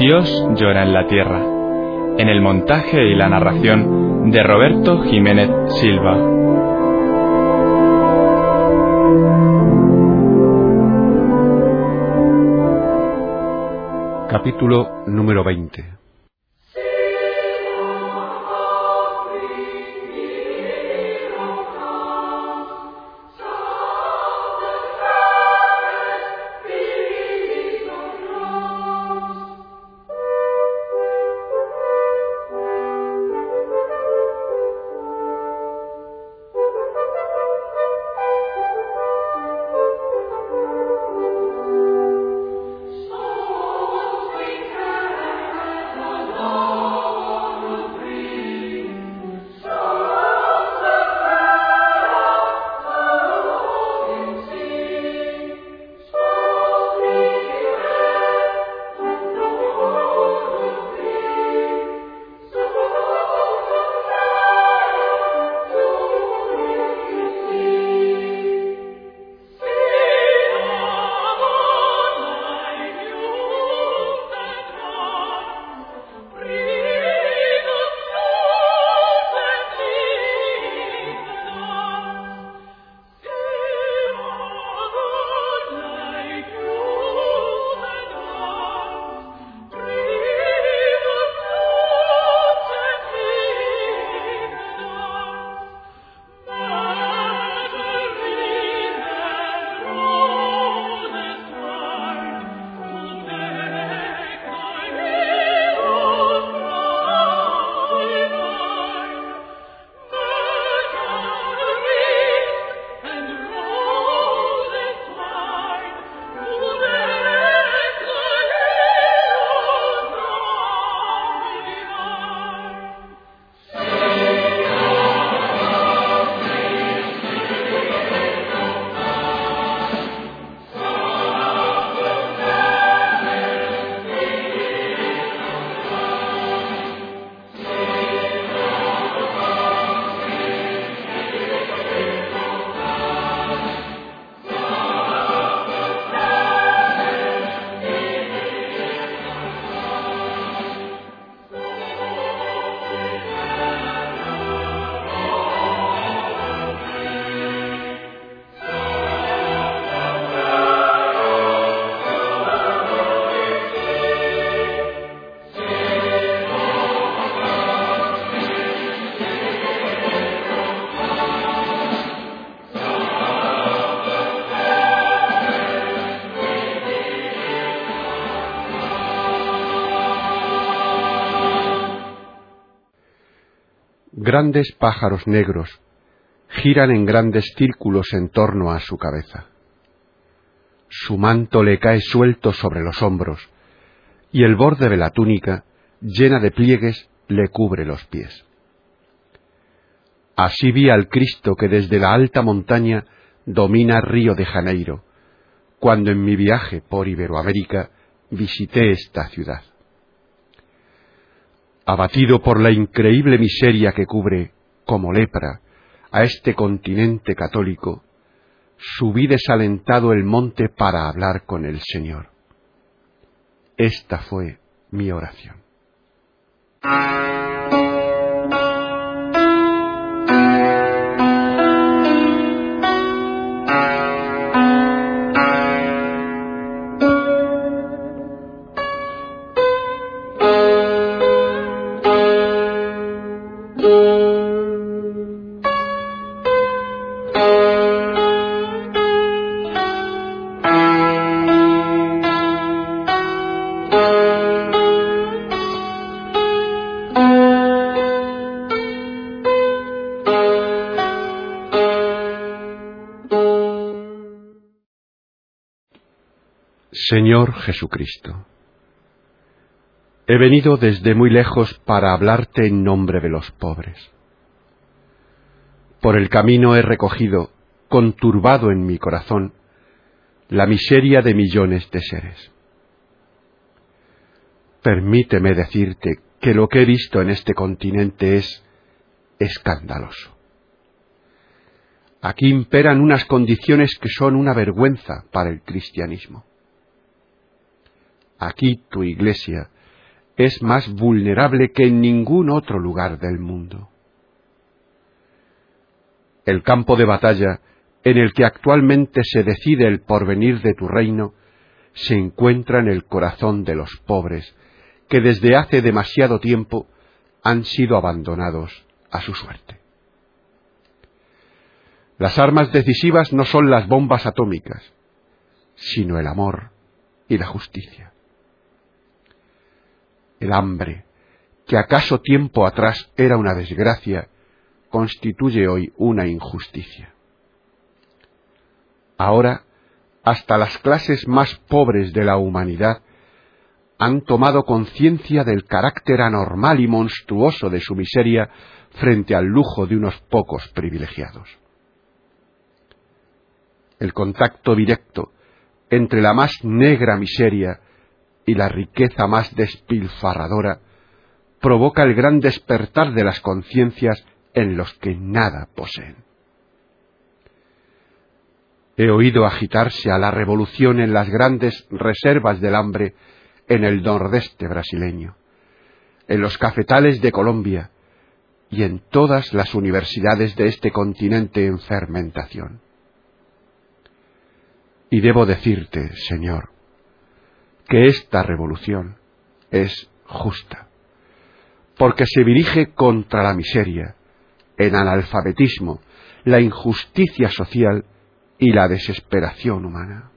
Dios llora en la tierra, en el montaje y la narración de Roberto Jiménez Silva. Capítulo número 20 Grandes pájaros negros giran en grandes círculos en torno a su cabeza. Su manto le cae suelto sobre los hombros, y el borde de la túnica, llena de pliegues, le cubre los pies. Así vi al Cristo que desde la alta montaña domina Río de Janeiro, cuando en mi viaje por Iberoamérica visité esta ciudad abatido por la increíble miseria que cubre, como lepra, a este continente católico, subí desalentado el monte para hablar con el Señor. Esta fue mi oración. Señor Jesucristo, he venido desde muy lejos para hablarte en nombre de los pobres. Por el camino he recogido, conturbado en mi corazón, la miseria de millones de seres. Permíteme decirte que lo que he visto en este continente es escandaloso. Aquí imperan unas condiciones que son una vergüenza para el cristianismo. Aquí tu iglesia es más vulnerable que en ningún otro lugar del mundo. El campo de batalla en el que actualmente se decide el porvenir de tu reino se encuentra en el corazón de los pobres, que desde hace demasiado tiempo han sido abandonados a su suerte. Las armas decisivas no son las bombas atómicas, sino el amor y la justicia. El hambre, que acaso tiempo atrás era una desgracia, constituye hoy una injusticia. Ahora, hasta las clases más pobres de la humanidad han tomado conciencia del carácter anormal y monstruoso de su miseria frente al lujo de unos pocos privilegiados. El contacto directo entre la más negra miseria y la riqueza más despilfarradora provoca el gran despertar de las conciencias en los que nada poseen. He oído agitarse a la revolución en las grandes reservas del hambre en el nordeste brasileño, en los cafetales de Colombia y en todas las universidades de este continente en fermentación. Y debo decirte, Señor, que esta revolución es justa, porque se dirige contra la miseria, el analfabetismo, la injusticia social y la desesperación humana.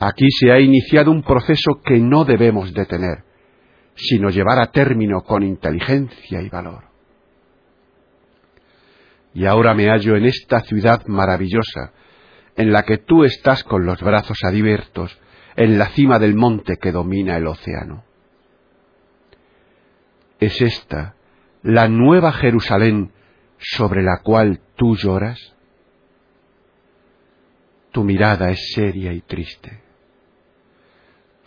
Aquí se ha iniciado un proceso que no debemos detener, sino llevar a término con inteligencia y valor. Y ahora me hallo en esta ciudad maravillosa, en la que tú estás con los brazos abiertos, en la cima del monte que domina el océano. ¿Es esta la nueva Jerusalén sobre la cual tú lloras? Tu mirada es seria y triste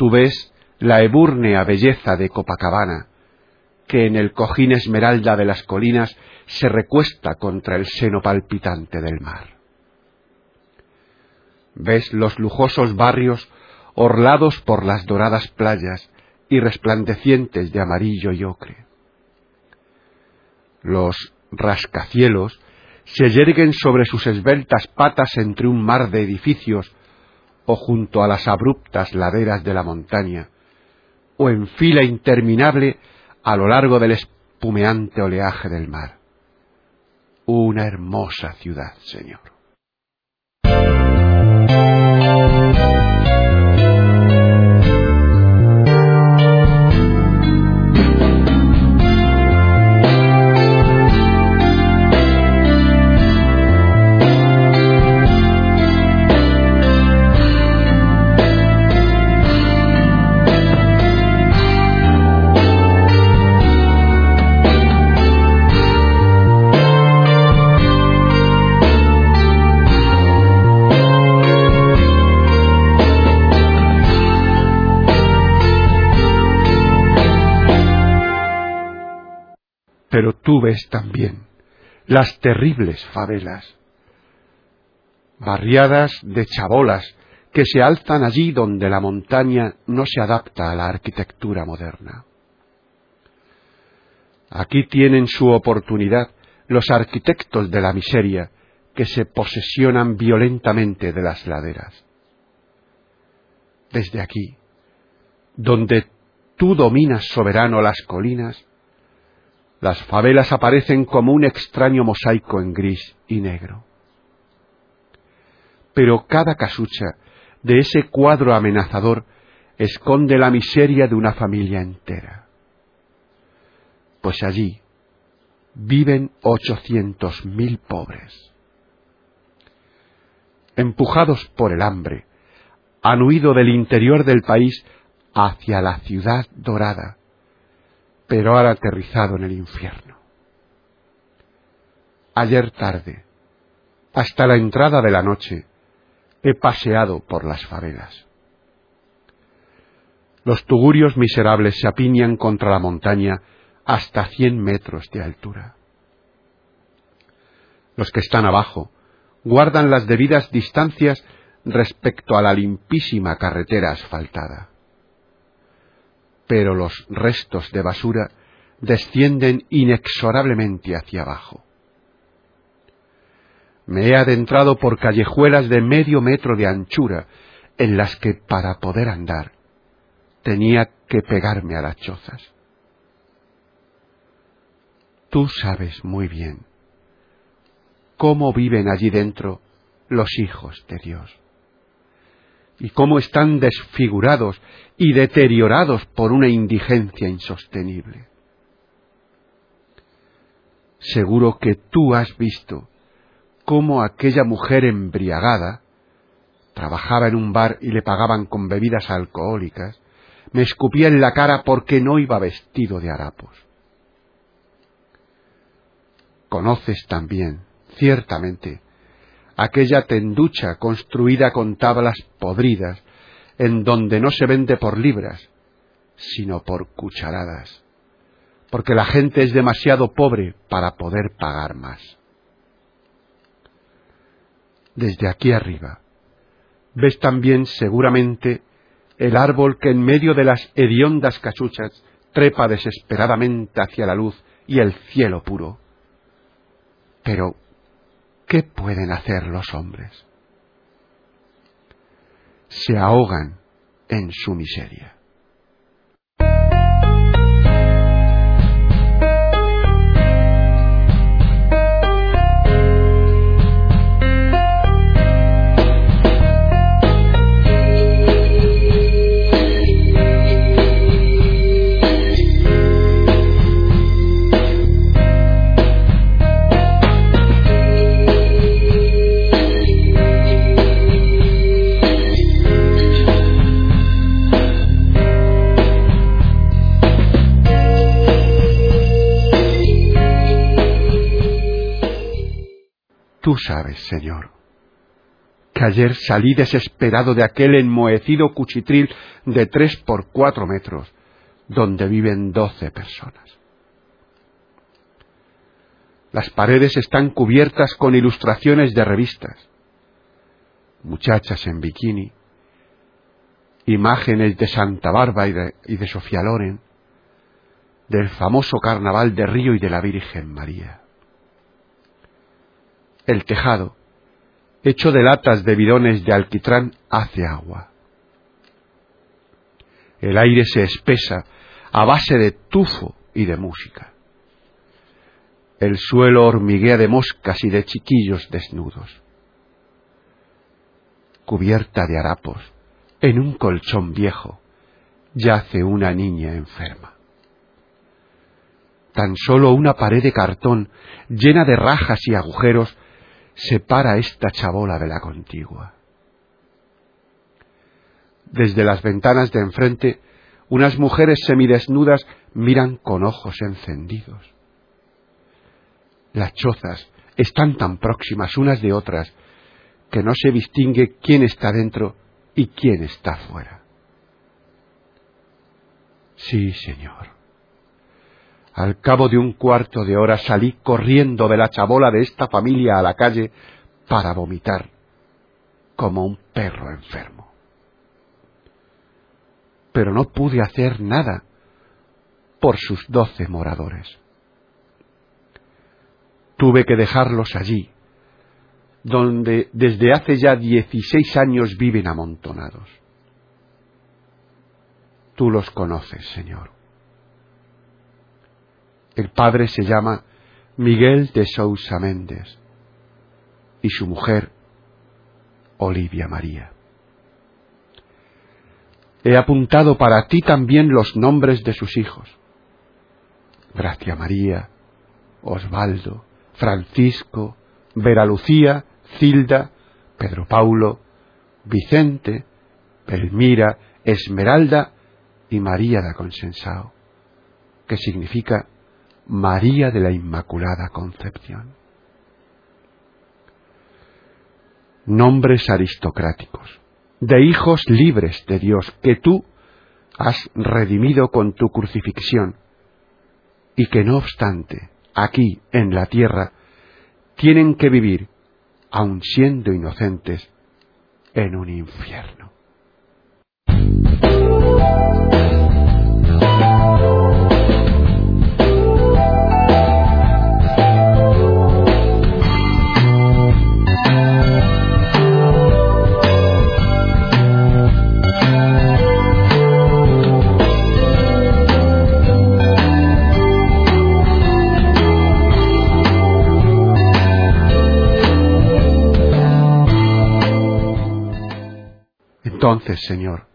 tú ves la ebúrnea belleza de Copacabana, que en el cojín esmeralda de las colinas se recuesta contra el seno palpitante del mar. Ves los lujosos barrios orlados por las doradas playas y resplandecientes de amarillo y ocre. Los rascacielos se yerguen sobre sus esbeltas patas entre un mar de edificios o junto a las abruptas laderas de la montaña, o en fila interminable a lo largo del espumeante oleaje del mar. Una hermosa ciudad, Señor. Pero tú ves también las terribles favelas, barriadas de chabolas que se alzan allí donde la montaña no se adapta a la arquitectura moderna. Aquí tienen su oportunidad los arquitectos de la miseria que se posesionan violentamente de las laderas. Desde aquí, donde tú dominas soberano las colinas, las favelas aparecen como un extraño mosaico en gris y negro. Pero cada casucha de ese cuadro amenazador esconde la miseria de una familia entera. Pues allí viven ochocientos mil pobres. Empujados por el hambre, han huido del interior del país hacia la ciudad dorada, pero han aterrizado en el infierno. Ayer tarde, hasta la entrada de la noche, he paseado por las favelas. Los tugurios miserables se apiñan contra la montaña hasta cien metros de altura. Los que están abajo guardan las debidas distancias respecto a la limpísima carretera asfaltada. Pero los restos de basura descienden inexorablemente hacia abajo. Me he adentrado por callejuelas de medio metro de anchura en las que para poder andar tenía que pegarme a las chozas. Tú sabes muy bien cómo viven allí dentro los hijos de Dios y cómo están desfigurados y deteriorados por una indigencia insostenible. Seguro que tú has visto cómo aquella mujer embriagada trabajaba en un bar y le pagaban con bebidas alcohólicas, me escupía en la cara porque no iba vestido de harapos. Conoces también, ciertamente, aquella tenducha construida con tablas podridas, en donde no se vende por libras, sino por cucharadas, porque la gente es demasiado pobre para poder pagar más. Desde aquí arriba, ves también seguramente el árbol que en medio de las hediondas cachuchas trepa desesperadamente hacia la luz y el cielo puro. Pero ¿qué pueden hacer los hombres? Se ahogan en su miseria. Tú sabes, Señor, que ayer salí desesperado de aquel enmohecido cuchitril de tres por cuatro metros, donde viven doce personas. Las paredes están cubiertas con ilustraciones de revistas, muchachas en bikini, imágenes de Santa Bárbara y de, y de Sofía Loren, del famoso carnaval de Río y de la Virgen María el tejado, hecho de latas de bidones de alquitrán, hace agua. El aire se espesa a base de tufo y de música. El suelo hormiguea de moscas y de chiquillos desnudos. Cubierta de harapos, en un colchón viejo, yace una niña enferma. Tan solo una pared de cartón llena de rajas y agujeros separa esta chabola de la contigua. Desde las ventanas de enfrente, unas mujeres semidesnudas miran con ojos encendidos. Las chozas están tan próximas unas de otras que no se distingue quién está dentro y quién está fuera. Sí, Señor. Al cabo de un cuarto de hora salí corriendo de la chabola de esta familia a la calle para vomitar como un perro enfermo. Pero no pude hacer nada por sus doce moradores. Tuve que dejarlos allí, donde desde hace ya dieciséis años viven amontonados. Tú los conoces, Señor. El padre se llama Miguel de Sousa Méndez y su mujer Olivia María. He apuntado para ti también los nombres de sus hijos. Gracia María, Osvaldo, Francisco, Vera Lucía, Cilda, Pedro Paulo, Vicente, Elmira, Esmeralda y María da Consensao, que significa María de la Inmaculada Concepción. Nombres aristocráticos, de hijos libres de Dios, que tú has redimido con tu crucifixión, y que no obstante, aquí en la tierra, tienen que vivir, aun siendo inocentes, en un infierno. Entonces, Señor,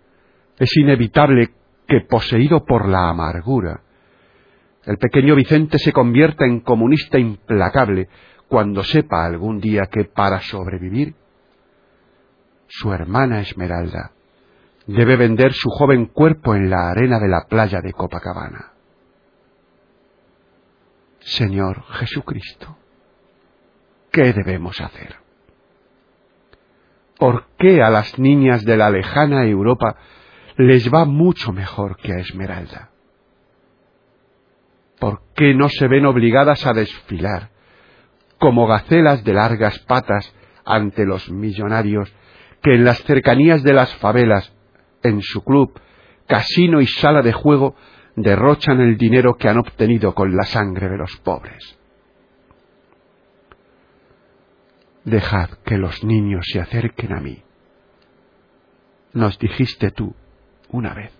es inevitable que, poseído por la amargura, el pequeño Vicente se convierta en comunista implacable cuando sepa algún día que para sobrevivir, su hermana Esmeralda debe vender su joven cuerpo en la arena de la playa de Copacabana. Señor Jesucristo, ¿qué debemos hacer? ¿Por qué a las niñas de la lejana Europa les va mucho mejor que a Esmeralda? ¿Por qué no se ven obligadas a desfilar como gacelas de largas patas ante los millonarios que en las cercanías de las favelas, en su club, casino y sala de juego, derrochan el dinero que han obtenido con la sangre de los pobres? Dejad que los niños se acerquen a mí. Nos dijiste tú una vez.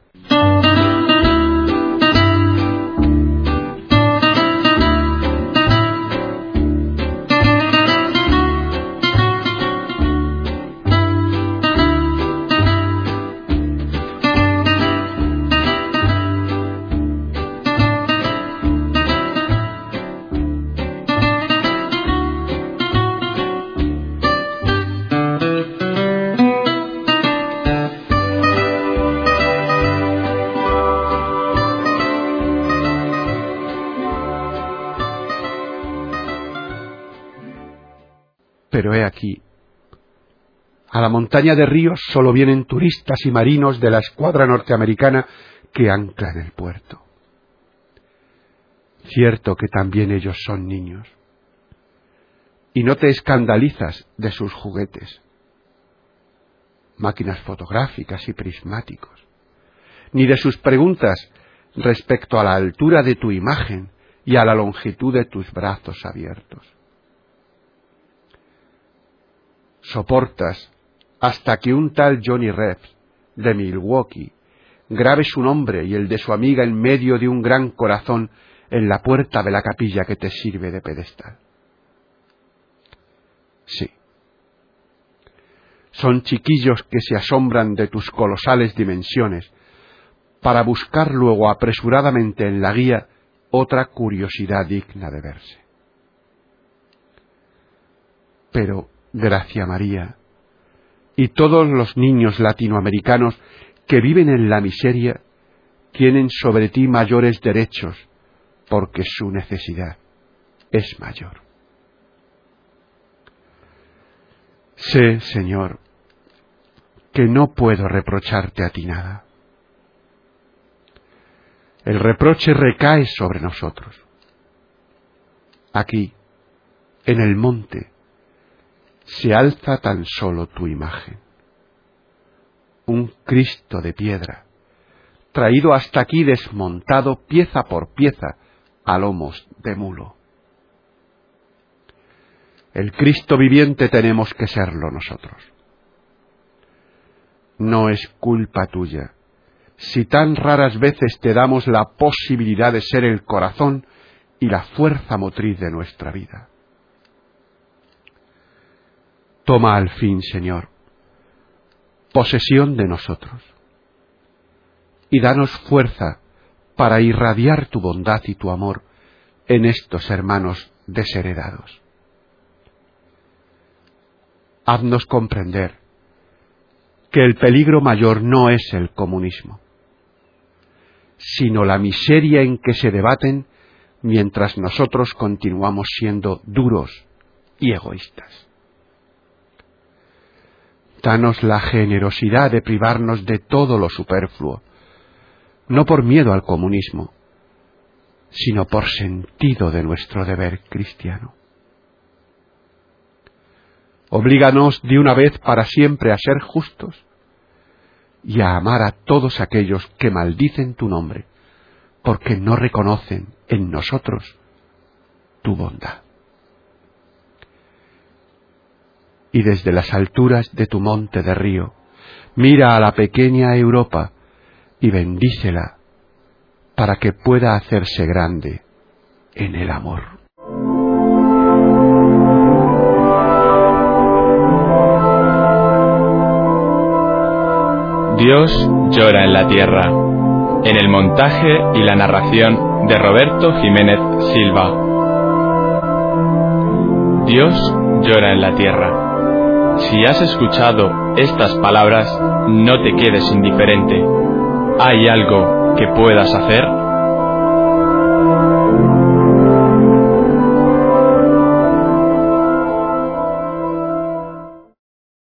A la montaña de ríos solo vienen turistas y marinos de la escuadra norteamericana que ancla en el puerto. Cierto que también ellos son niños. Y no te escandalizas de sus juguetes, máquinas fotográficas y prismáticos, ni de sus preguntas respecto a la altura de tu imagen y a la longitud de tus brazos abiertos soportas hasta que un tal Johnny Reeves de Milwaukee grabe su nombre y el de su amiga en medio de un gran corazón en la puerta de la capilla que te sirve de pedestal. Sí. Son chiquillos que se asombran de tus colosales dimensiones para buscar luego apresuradamente en la guía otra curiosidad digna de verse. Pero Gracia María, y todos los niños latinoamericanos que viven en la miseria tienen sobre ti mayores derechos porque su necesidad es mayor. Sé, Señor, que no puedo reprocharte a ti nada. El reproche recae sobre nosotros. Aquí, en el monte, se alza tan solo tu imagen. Un Cristo de piedra, traído hasta aquí desmontado pieza por pieza a lomos de mulo. El Cristo viviente tenemos que serlo nosotros. No es culpa tuya si tan raras veces te damos la posibilidad de ser el corazón y la fuerza motriz de nuestra vida. Toma al fin, Señor, posesión de nosotros y danos fuerza para irradiar tu bondad y tu amor en estos hermanos desheredados. Haznos comprender que el peligro mayor no es el comunismo, sino la miseria en que se debaten mientras nosotros continuamos siendo duros y egoístas. Danos la generosidad de privarnos de todo lo superfluo, no por miedo al comunismo, sino por sentido de nuestro deber cristiano. Oblíganos de una vez para siempre a ser justos y a amar a todos aquellos que maldicen tu nombre, porque no reconocen en nosotros tu bondad. Y desde las alturas de tu monte de río, mira a la pequeña Europa y bendícela para que pueda hacerse grande en el amor. Dios llora en la tierra. En el montaje y la narración de Roberto Jiménez Silva. Dios llora en la tierra. Si has escuchado estas palabras, no te quedes indiferente. ¿Hay algo que puedas hacer?